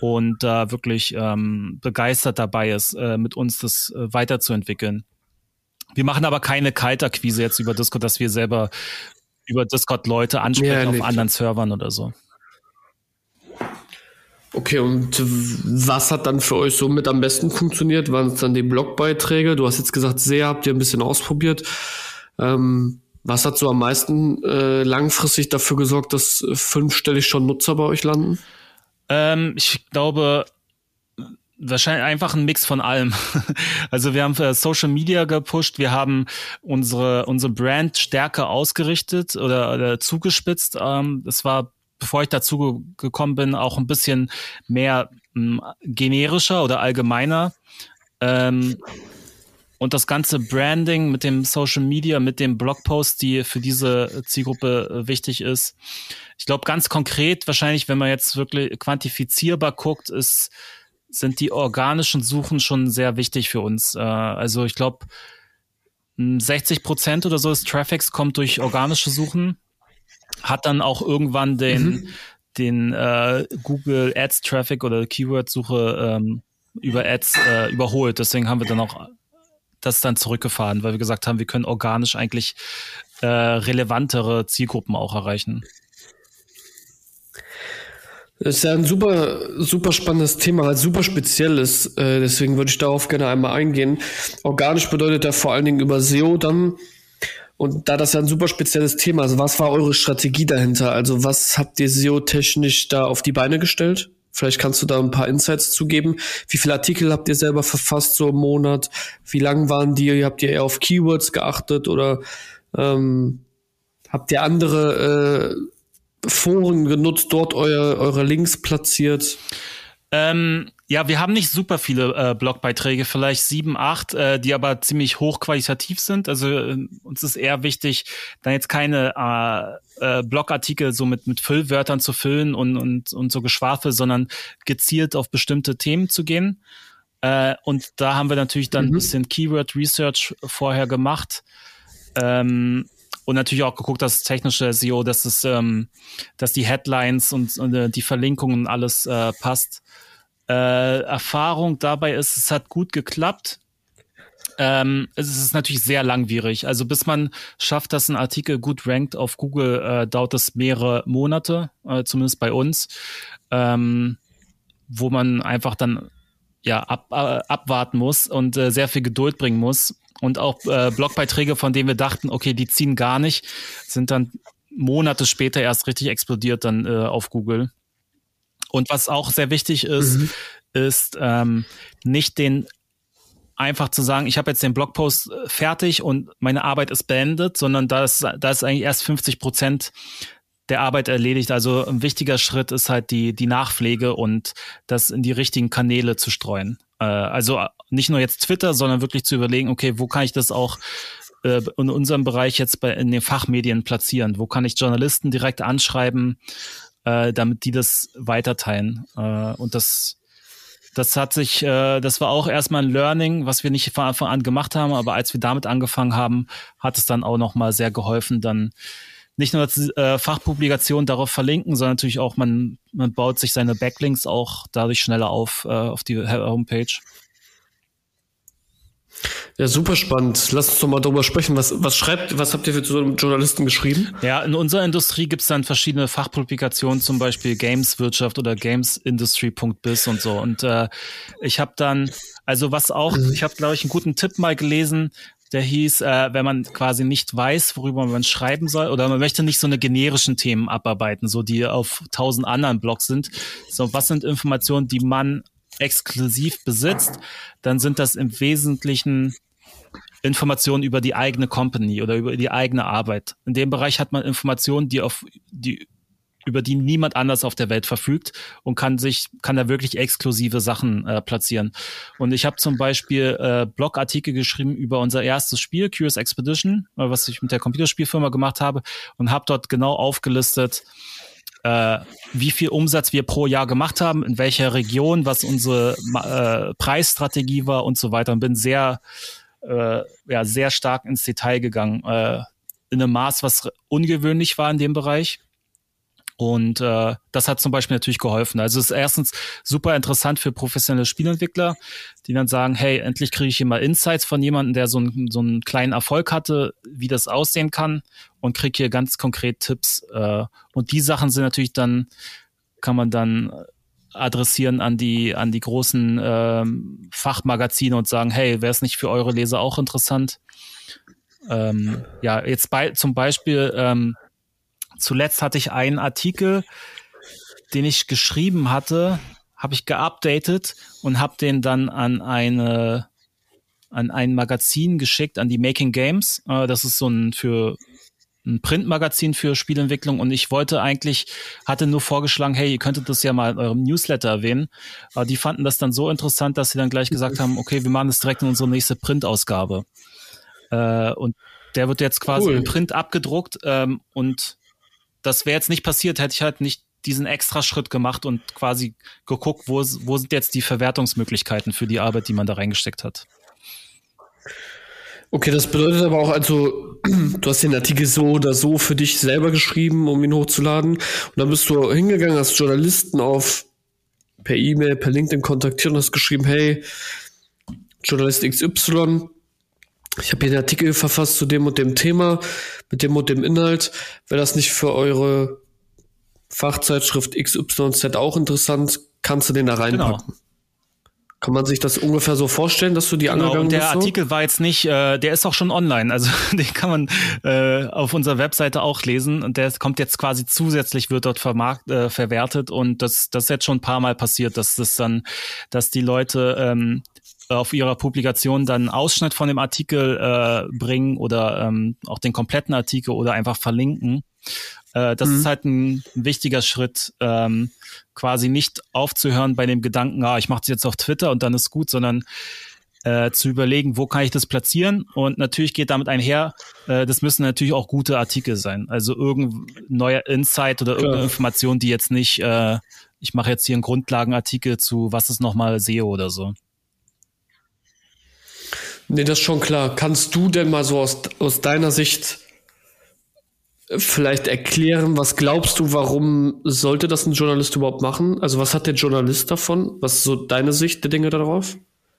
und da äh, wirklich ähm, begeistert dabei ist, äh, mit uns das äh, weiterzuentwickeln. Wir machen aber keine Kaltakquise jetzt über Discord, dass wir selber über Discord Leute ansprechen ja, auf anderen Servern oder so. Okay, und was hat dann für euch so mit am besten funktioniert? Waren es dann die Blogbeiträge? Du hast jetzt gesagt, sehr habt ihr ein bisschen ausprobiert. Ähm, was hat so am meisten äh, langfristig dafür gesorgt, dass fünfstellig schon Nutzer bei euch landen? Ähm, ich glaube, wahrscheinlich einfach ein Mix von allem. Also wir haben für Social Media gepusht, wir haben unsere unsere Brand stärker ausgerichtet oder, oder zugespitzt. Ähm, das war bevor ich dazu gekommen bin, auch ein bisschen mehr mh, hm, generischer oder allgemeiner. Ähm, und das ganze Branding mit dem Social Media, mit dem Blogpost, die für diese Zielgruppe äh, wichtig ist. Ich glaube, ganz konkret, wahrscheinlich, wenn man jetzt wirklich quantifizierbar guckt, ist, sind die organischen Suchen schon sehr wichtig für uns. Äh, also ich glaube, 60 hm, Prozent oder so des Traffics kommt durch organische Suchen hat dann auch irgendwann den, mhm. den äh, Google Ads Traffic oder Keyword-Suche ähm, über Ads äh, überholt. Deswegen haben wir dann auch das dann zurückgefahren, weil wir gesagt haben, wir können organisch eigentlich äh, relevantere Zielgruppen auch erreichen. Das ist ja ein super, super spannendes Thema, halt super spezielles. Äh, deswegen würde ich darauf gerne einmal eingehen. Organisch bedeutet ja vor allen Dingen über SEO dann und da das ja ein super spezielles Thema ist, was war eure Strategie dahinter? Also was habt ihr SEO-technisch da auf die Beine gestellt? Vielleicht kannst du da ein paar Insights zugeben. Wie viele Artikel habt ihr selber verfasst so im Monat? Wie lang waren die? Habt ihr eher auf Keywords geachtet oder ähm, habt ihr andere äh, Foren genutzt, dort euer, eure Links platziert? Ähm, ja, wir haben nicht super viele äh, Blogbeiträge, vielleicht sieben, acht, äh, die aber ziemlich hochqualitativ sind. Also äh, uns ist eher wichtig, dann jetzt keine äh, äh, Blogartikel so mit, mit Füllwörtern zu füllen und, und, und so Geschwafel, sondern gezielt auf bestimmte Themen zu gehen. Äh, und da haben wir natürlich dann mhm. ein bisschen Keyword Research vorher gemacht. Ähm, und natürlich auch geguckt, dass technische SEO, dass es, ähm, dass die Headlines und, und äh, die Verlinkungen alles äh, passt. Äh, Erfahrung dabei ist, es hat gut geklappt. Ähm, es ist natürlich sehr langwierig. Also bis man schafft, dass ein Artikel gut rankt auf Google, äh, dauert es mehrere Monate, äh, zumindest bei uns, ähm, wo man einfach dann ja ab, äh, abwarten muss und äh, sehr viel Geduld bringen muss. Und auch äh, Blogbeiträge, von denen wir dachten, okay, die ziehen gar nicht, sind dann Monate später erst richtig explodiert dann äh, auf Google. Und was auch sehr wichtig ist, mhm. ist ähm, nicht den einfach zu sagen, ich habe jetzt den Blogpost äh, fertig und meine Arbeit ist beendet, sondern da ist, da ist eigentlich erst 50 Prozent der Arbeit erledigt. Also ein wichtiger Schritt ist halt die, die Nachpflege und das in die richtigen Kanäle zu streuen. Äh, also nicht nur jetzt Twitter, sondern wirklich zu überlegen, okay, wo kann ich das auch äh, in unserem Bereich jetzt bei, in den Fachmedien platzieren? Wo kann ich Journalisten direkt anschreiben, äh, damit die das weiterteilen? Äh, und das, das hat sich, äh, das war auch erstmal ein Learning, was wir nicht von Anfang an gemacht haben, aber als wir damit angefangen haben, hat es dann auch nochmal sehr geholfen, dann nicht nur äh, Fachpublikationen darauf verlinken, sondern natürlich auch, man, man baut sich seine Backlinks auch dadurch schneller auf äh, auf die Homepage. Ja, super spannend. Lass uns doch mal darüber sprechen. Was, was schreibt, was habt ihr für Journalisten geschrieben? Ja, in unserer Industrie gibt's dann verschiedene Fachpublikationen, zum Beispiel Gameswirtschaft oder Gamesindustry.biz und so. Und äh, ich habe dann, also was auch, ich habe, glaube ich, einen guten Tipp mal gelesen, der hieß, äh, wenn man quasi nicht weiß, worüber man schreiben soll, oder man möchte nicht so eine generischen Themen abarbeiten, so die auf tausend anderen Blogs sind. So, was sind Informationen, die man exklusiv besitzt, dann sind das im Wesentlichen Informationen über die eigene Company oder über die eigene Arbeit. In dem Bereich hat man Informationen, die auf die über die niemand anders auf der Welt verfügt und kann sich, kann da wirklich exklusive Sachen äh, platzieren. Und ich habe zum Beispiel äh, Blogartikel geschrieben über unser erstes Spiel, Curious Expedition, äh, was ich mit der Computerspielfirma gemacht habe und habe dort genau aufgelistet, äh, wie viel Umsatz wir pro Jahr gemacht haben, in welcher Region, was unsere äh, Preisstrategie war und so weiter. Und bin sehr, äh, ja, sehr stark ins Detail gegangen. Äh, in einem Maß, was ungewöhnlich war in dem Bereich. Und äh, das hat zum Beispiel natürlich geholfen. Also es ist erstens super interessant für professionelle Spielentwickler, die dann sagen, hey, endlich kriege ich hier mal Insights von jemandem, der so, ein, so einen kleinen Erfolg hatte, wie das aussehen kann und kriege hier ganz konkret Tipps. Äh, und die Sachen sind natürlich dann, kann man dann adressieren an die, an die großen ähm, Fachmagazine und sagen, hey, wäre es nicht für eure Leser auch interessant? Ähm, ja, jetzt bei, zum Beispiel, ähm, zuletzt hatte ich einen Artikel, den ich geschrieben hatte, habe ich geupdatet und habe den dann an eine an ein Magazin geschickt, an die Making Games. Äh, das ist so ein für ein Printmagazin für Spielentwicklung und ich wollte eigentlich, hatte nur vorgeschlagen, hey, ihr könntet das ja mal in eurem Newsletter erwähnen. Aber die fanden das dann so interessant, dass sie dann gleich gesagt haben, okay, wir machen das direkt in unsere nächste Printausgabe. Äh, und der wird jetzt quasi cool. im Print abgedruckt ähm, und das wäre jetzt nicht passiert, hätte ich halt nicht diesen extra Schritt gemacht und quasi geguckt, wo, wo sind jetzt die Verwertungsmöglichkeiten für die Arbeit, die man da reingesteckt hat. Okay, das bedeutet aber auch, also, du hast den Artikel so oder so für dich selber geschrieben, um ihn hochzuladen. Und dann bist du hingegangen, hast Journalisten auf per E-Mail, per LinkedIn kontaktiert und hast geschrieben, hey, Journalist XY, ich habe hier einen Artikel verfasst zu dem und dem Thema, mit dem und dem Inhalt. Wäre das nicht für eure Fachzeitschrift XYZ auch interessant? Kannst du den da reinpacken? Genau. Kann man sich das ungefähr so vorstellen, dass du die genau, angegangen und der bist? Der Artikel so? war jetzt nicht, äh, der ist auch schon online, also den kann man äh, auf unserer Webseite auch lesen und der kommt jetzt quasi zusätzlich, wird dort vermarkt, äh, verwertet und das, das ist jetzt schon ein paar Mal passiert, dass das dann, dass die Leute ähm, auf ihrer Publikation dann einen Ausschnitt von dem Artikel äh, bringen oder ähm, auch den kompletten Artikel oder einfach verlinken. Äh, das mhm. ist halt ein, ein wichtiger Schritt, ähm, quasi nicht aufzuhören bei dem Gedanken, ah, ich mache es jetzt auf Twitter und dann ist gut, sondern äh, zu überlegen, wo kann ich das platzieren? Und natürlich geht damit einher, äh, das müssen natürlich auch gute Artikel sein. Also irgendein neuer Insight oder irgendeine Information, die jetzt nicht, äh, ich mache jetzt hier einen Grundlagenartikel zu, was ist nochmal SEO oder so. Nee, das ist schon klar. Kannst du denn mal so aus, aus deiner Sicht vielleicht erklären, was glaubst du, warum sollte das ein Journalist überhaupt machen? Also was hat der Journalist davon? Was ist so deine Sicht der Dinge darauf?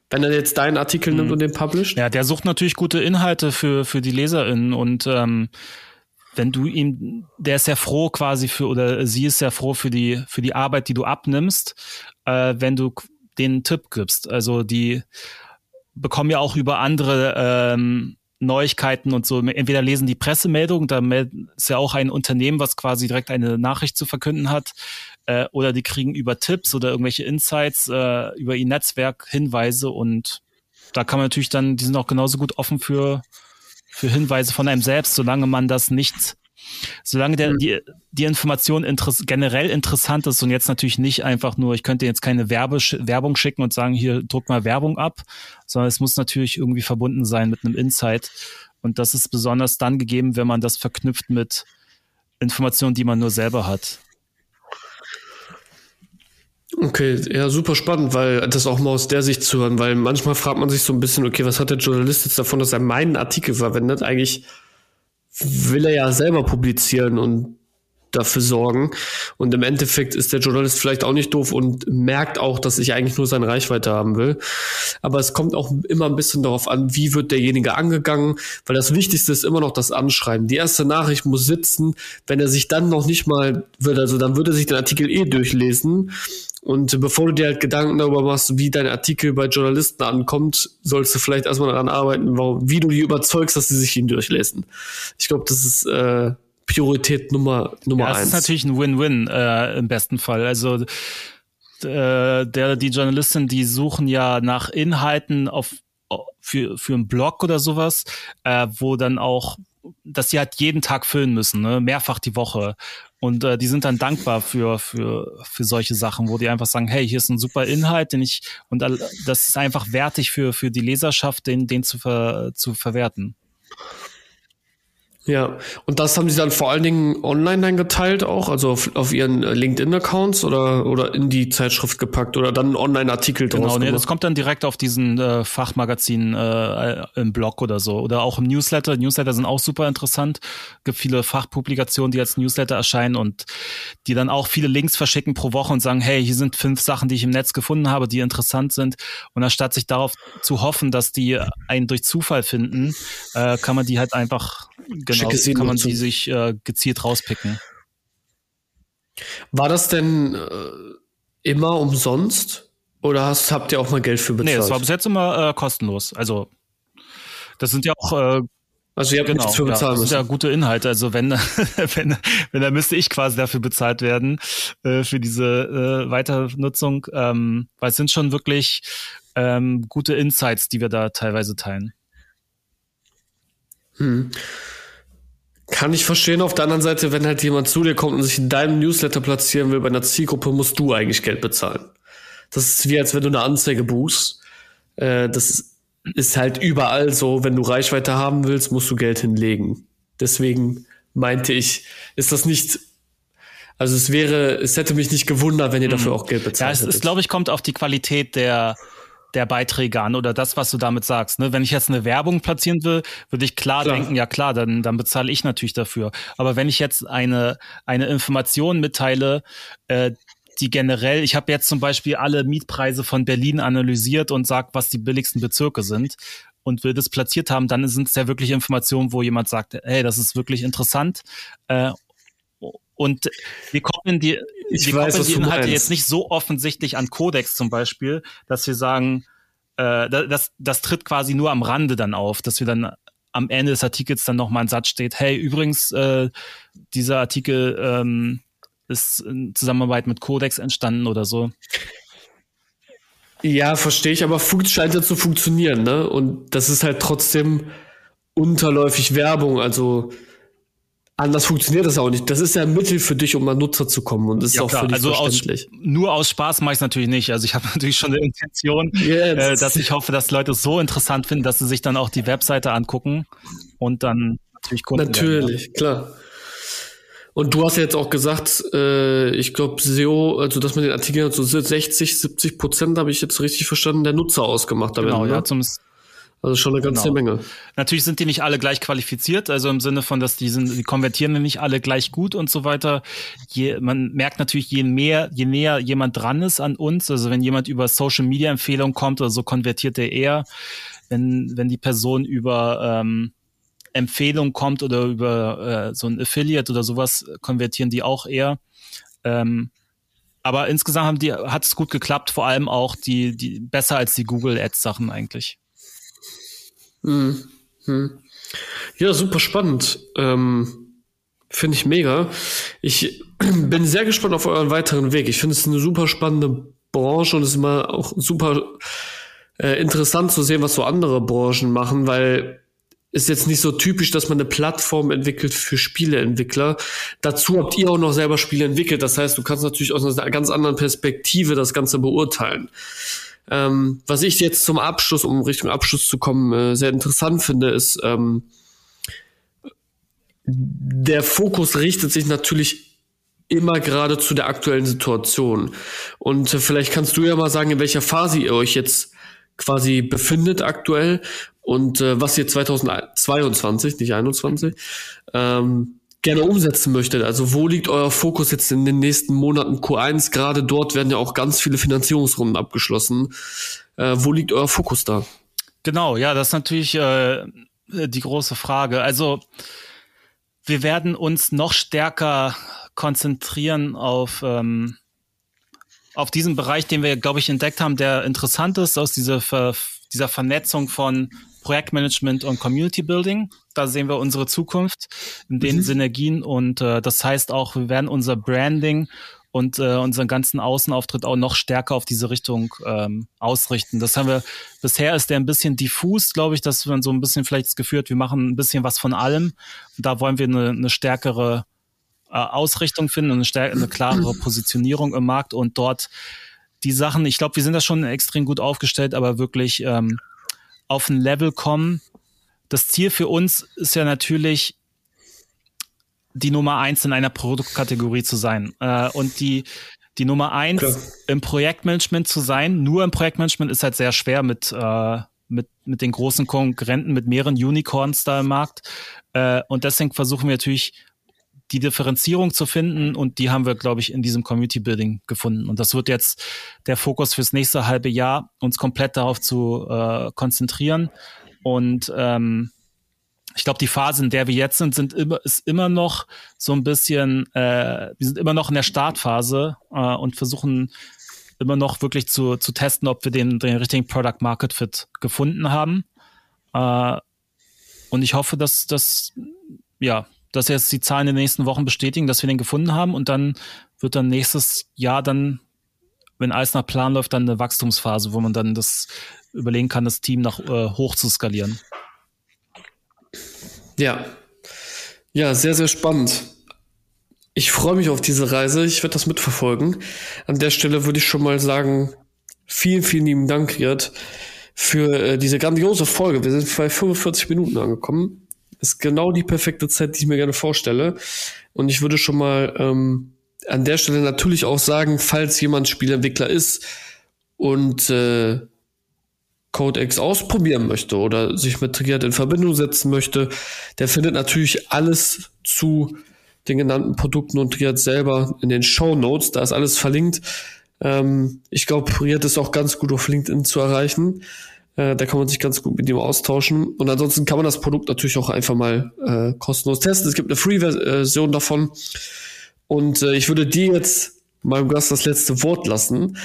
Wenn er jetzt deinen Artikel mhm. nimmt und den publisht? Ja, der sucht natürlich gute Inhalte für, für die LeserInnen und ähm, wenn du ihm, der ist sehr froh quasi für, oder sie ist sehr froh für die, für die Arbeit, die du abnimmst, äh, wenn du den Tipp gibst. Also die, bekommen ja auch über andere ähm, Neuigkeiten und so. Entweder lesen die Pressemeldung, da ist ja auch ein Unternehmen, was quasi direkt eine Nachricht zu verkünden hat, äh, oder die kriegen über Tipps oder irgendwelche Insights äh, über ihr Netzwerk Hinweise und da kann man natürlich dann, die sind auch genauso gut offen für, für Hinweise von einem selbst, solange man das nicht Solange der, hm. die, die Information interess generell interessant ist und jetzt natürlich nicht einfach nur, ich könnte jetzt keine Werbe Werbung schicken und sagen, hier druck mal Werbung ab, sondern es muss natürlich irgendwie verbunden sein mit einem Insight. Und das ist besonders dann gegeben, wenn man das verknüpft mit Informationen, die man nur selber hat. Okay, ja, super spannend, weil das auch mal aus der Sicht zu hören, weil manchmal fragt man sich so ein bisschen, okay, was hat der Journalist jetzt davon, dass er meinen Artikel verwendet? Eigentlich will er ja selber publizieren und dafür sorgen. Und im Endeffekt ist der Journalist vielleicht auch nicht doof und merkt auch, dass ich eigentlich nur seine Reichweite haben will. Aber es kommt auch immer ein bisschen darauf an, wie wird derjenige angegangen, weil das Wichtigste ist immer noch das Anschreiben. Die erste Nachricht muss sitzen, wenn er sich dann noch nicht mal will, also dann würde er sich den Artikel eh durchlesen und bevor du dir halt Gedanken darüber machst, wie dein Artikel bei Journalisten ankommt, sollst du vielleicht erstmal daran arbeiten, wie du die überzeugst, dass sie sich ihn durchlesen. Ich glaube, das ist äh, Priorität Nummer, Nummer ja, eins. Das ist natürlich ein Win-Win äh, im besten Fall. Also äh, der, die Journalisten, die suchen ja nach Inhalten auf für, für einen Blog oder sowas, äh, wo dann auch dass die halt jeden Tag füllen müssen, ne? mehrfach die Woche. Und äh, die sind dann dankbar für, für, für solche Sachen, wo die einfach sagen, hey, hier ist ein super Inhalt, den ich, und das ist einfach wertig für, für die Leserschaft, den, den zu, ver, zu verwerten. Ja, und das haben sie dann vor allen Dingen online dann geteilt auch, also auf, auf ihren LinkedIn-Accounts oder, oder in die Zeitschrift gepackt oder dann einen Online-Artikel draus Genau, nee, das kommt dann direkt auf diesen äh, Fachmagazin äh, im Blog oder so oder auch im Newsletter. Newsletter sind auch super interessant. gibt viele Fachpublikationen, die als Newsletter erscheinen und die dann auch viele Links verschicken pro Woche und sagen, hey, hier sind fünf Sachen, die ich im Netz gefunden habe, die interessant sind. Und anstatt sich darauf zu hoffen, dass die einen durch Zufall finden, äh, kann man die halt einfach genau, kann man die sich äh, gezielt rauspicken. War das denn äh, immer umsonst? Oder hast, habt ihr auch mal Geld für bezahlt? Nee, es war bis jetzt immer äh, kostenlos. Also, das sind ja auch. Äh, also, ihr habt genau, nichts für bezahlen ja, das sind ja gute Inhalte. Also, wenn, wenn, wenn, dann müsste ich quasi dafür bezahlt werden, äh, für diese äh, Weiternutzung. Ähm, weil es sind schon wirklich ähm, gute Insights, die wir da teilweise teilen. Hm. Kann ich verstehen. Auf der anderen Seite, wenn halt jemand zu dir kommt und sich in deinem Newsletter platzieren will bei einer Zielgruppe, musst du eigentlich Geld bezahlen. Das ist wie als wenn du eine Anzeige buchst. Äh, das ist halt überall so. Wenn du Reichweite haben willst, musst du Geld hinlegen. Deswegen meinte ich, ist das nicht also es wäre, es hätte mich nicht gewundert, wenn ihr dafür mhm. auch Geld bezahlt. Ja, es ist, glaube ich, kommt auf die Qualität der der Beiträge an oder das, was du damit sagst. Ne? Wenn ich jetzt eine Werbung platzieren will, würde ich klar, klar, denken, ja klar, dann, dann bezahle ich natürlich dafür. Aber wenn ich jetzt eine, eine Information mitteile, äh, die generell, ich habe jetzt zum Beispiel alle Mietpreise von Berlin analysiert und sagt, was die billigsten Bezirke sind und wir das platziert haben, dann sind es ja wirklich Informationen, wo jemand sagt, hey, das ist wirklich interessant. Äh, und wir koppeln die, ich wir weiß, koppeln die Inhalte jetzt nicht so offensichtlich an Codex zum Beispiel, dass wir sagen, äh, das, das tritt quasi nur am Rande dann auf, dass wir dann am Ende des Artikels dann nochmal ein Satz steht, hey, übrigens, äh, dieser Artikel ähm, ist in Zusammenarbeit mit Codex entstanden oder so. Ja, verstehe ich, aber scheint ja zu funktionieren, ne? Und das ist halt trotzdem unterläufig Werbung, also Anders funktioniert das auch nicht. Das ist ja ein Mittel für dich, um an Nutzer zu kommen und das ja, ist auch klar. völlig also verständlich. Aus, nur aus Spaß mache ich es natürlich nicht. Also ich habe natürlich schon eine Intention, äh, dass ich hoffe, dass Leute es so interessant finden, dass sie sich dann auch die Webseite angucken und dann natürlich Kunden Natürlich, werden, klar. Und du hast ja jetzt auch gesagt, äh, ich glaube, SEO, also dass man den Artikel so 60, 70 Prozent, habe ich jetzt richtig verstanden, der Nutzer ausgemacht. Genau, ne? ja, zum, also schon eine ganze genau. Menge. Natürlich sind die nicht alle gleich qualifiziert, also im Sinne von, dass die sind, die konvertieren nicht alle gleich gut und so weiter. Je, man merkt natürlich, je mehr, je näher jemand dran ist an uns, also wenn jemand über Social Media Empfehlungen kommt oder so, konvertiert er eher. Wenn, wenn die Person über ähm, Empfehlung kommt oder über äh, so ein Affiliate oder sowas, konvertieren die auch eher. Ähm, aber insgesamt haben die, hat es gut geklappt, vor allem auch die, die besser als die Google Ads Sachen eigentlich. Mhm. Ja, super spannend. Ähm, finde ich mega. Ich bin sehr gespannt auf euren weiteren Weg. Ich finde es eine super spannende Branche und es ist immer auch super äh, interessant zu sehen, was so andere Branchen machen, weil ist jetzt nicht so typisch, dass man eine Plattform entwickelt für Spieleentwickler. Dazu habt ihr auch noch selber Spiele entwickelt. Das heißt, du kannst natürlich aus einer ganz anderen Perspektive das Ganze beurteilen. Ähm, was ich jetzt zum Abschluss, um Richtung Abschluss zu kommen, äh, sehr interessant finde, ist, ähm, der Fokus richtet sich natürlich immer gerade zu der aktuellen Situation. Und äh, vielleicht kannst du ja mal sagen, in welcher Phase ihr euch jetzt quasi befindet aktuell und äh, was ihr 2022, nicht 21, ähm, gerne umsetzen möchtet. Also wo liegt euer Fokus jetzt in den nächsten Monaten Q1? Gerade dort werden ja auch ganz viele Finanzierungsrunden abgeschlossen. Äh, wo liegt euer Fokus da? Genau, ja, das ist natürlich äh, die große Frage. Also wir werden uns noch stärker konzentrieren auf ähm, auf diesen Bereich, den wir, glaube ich, entdeckt haben, der interessant ist aus dieser, Ver dieser Vernetzung von Projektmanagement und Community Building. Da sehen wir unsere Zukunft in den mhm. Synergien und äh, das heißt auch, wir werden unser Branding und äh, unseren ganzen Außenauftritt auch noch stärker auf diese Richtung ähm, ausrichten. Das haben wir, bisher ist der ein bisschen diffus, glaube ich, dass man so ein bisschen vielleicht das Gefühl hat, wir machen ein bisschen was von allem. Und da wollen wir eine, eine stärkere äh, Ausrichtung finden und eine, stärk eine klarere Positionierung im Markt und dort die Sachen, ich glaube, wir sind da schon extrem gut aufgestellt, aber wirklich ähm, auf ein Level kommen. Das Ziel für uns ist ja natürlich, die Nummer eins in einer Produktkategorie zu sein. Äh, und die, die Nummer eins Klar. im Projektmanagement zu sein, nur im Projektmanagement ist halt sehr schwer mit, äh, mit, mit den großen Konkurrenten, mit mehreren Unicorns da im Markt. Äh, und deswegen versuchen wir natürlich, die Differenzierung zu finden und die haben wir, glaube ich, in diesem Community Building gefunden. Und das wird jetzt der Fokus fürs nächste halbe Jahr, uns komplett darauf zu äh, konzentrieren und ähm, ich glaube, die Phase, in der wir jetzt sind, sind immer, ist immer noch so ein bisschen, äh, wir sind immer noch in der Startphase äh, und versuchen immer noch wirklich zu, zu testen, ob wir den, den richtigen Product Market Fit gefunden haben. Äh, und ich hoffe, dass, dass, ja, dass jetzt die Zahlen in den nächsten Wochen bestätigen, dass wir den gefunden haben und dann wird dann nächstes Jahr dann, wenn alles nach Plan läuft, dann eine Wachstumsphase, wo man dann das überlegen kann, das Team nach äh, hoch zu skalieren. Ja. Ja, sehr, sehr spannend. Ich freue mich auf diese Reise. Ich werde das mitverfolgen. An der Stelle würde ich schon mal sagen, vielen, vielen lieben Dank, Riad, für äh, diese grandiose Folge. Wir sind bei 45 Minuten angekommen. Ist genau die perfekte Zeit, die ich mir gerne vorstelle. Und ich würde schon mal ähm, an der Stelle natürlich auch sagen, falls jemand Spielentwickler ist und äh, Codex ausprobieren möchte oder sich mit Triad in Verbindung setzen möchte, der findet natürlich alles zu den genannten Produkten und Triad selber in den Show Notes. Da ist alles verlinkt. Ähm, ich glaube, Triad ist auch ganz gut auf LinkedIn zu erreichen. Äh, da kann man sich ganz gut mit ihm austauschen. Und ansonsten kann man das Produkt natürlich auch einfach mal äh, kostenlos testen. Es gibt eine Free-Version davon. Und äh, ich würde dir jetzt meinem Gast das letzte Wort lassen.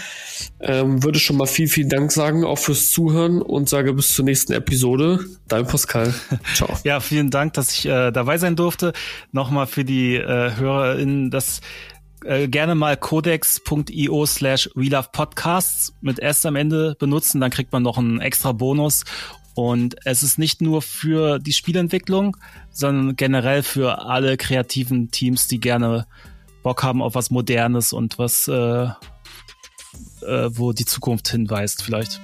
Ähm, würde schon mal vielen, vielen Dank sagen, auch fürs Zuhören und sage bis zur nächsten Episode. Dein Pascal. Ciao. ja, vielen Dank, dass ich äh, dabei sein durfte. Nochmal für die äh, HörerInnen, das äh, gerne mal codex.io slash Podcasts mit S am Ende benutzen, dann kriegt man noch einen extra Bonus. Und es ist nicht nur für die Spielentwicklung, sondern generell für alle kreativen Teams, die gerne Bock haben auf was Modernes und was, äh, äh, wo die Zukunft hinweist, vielleicht.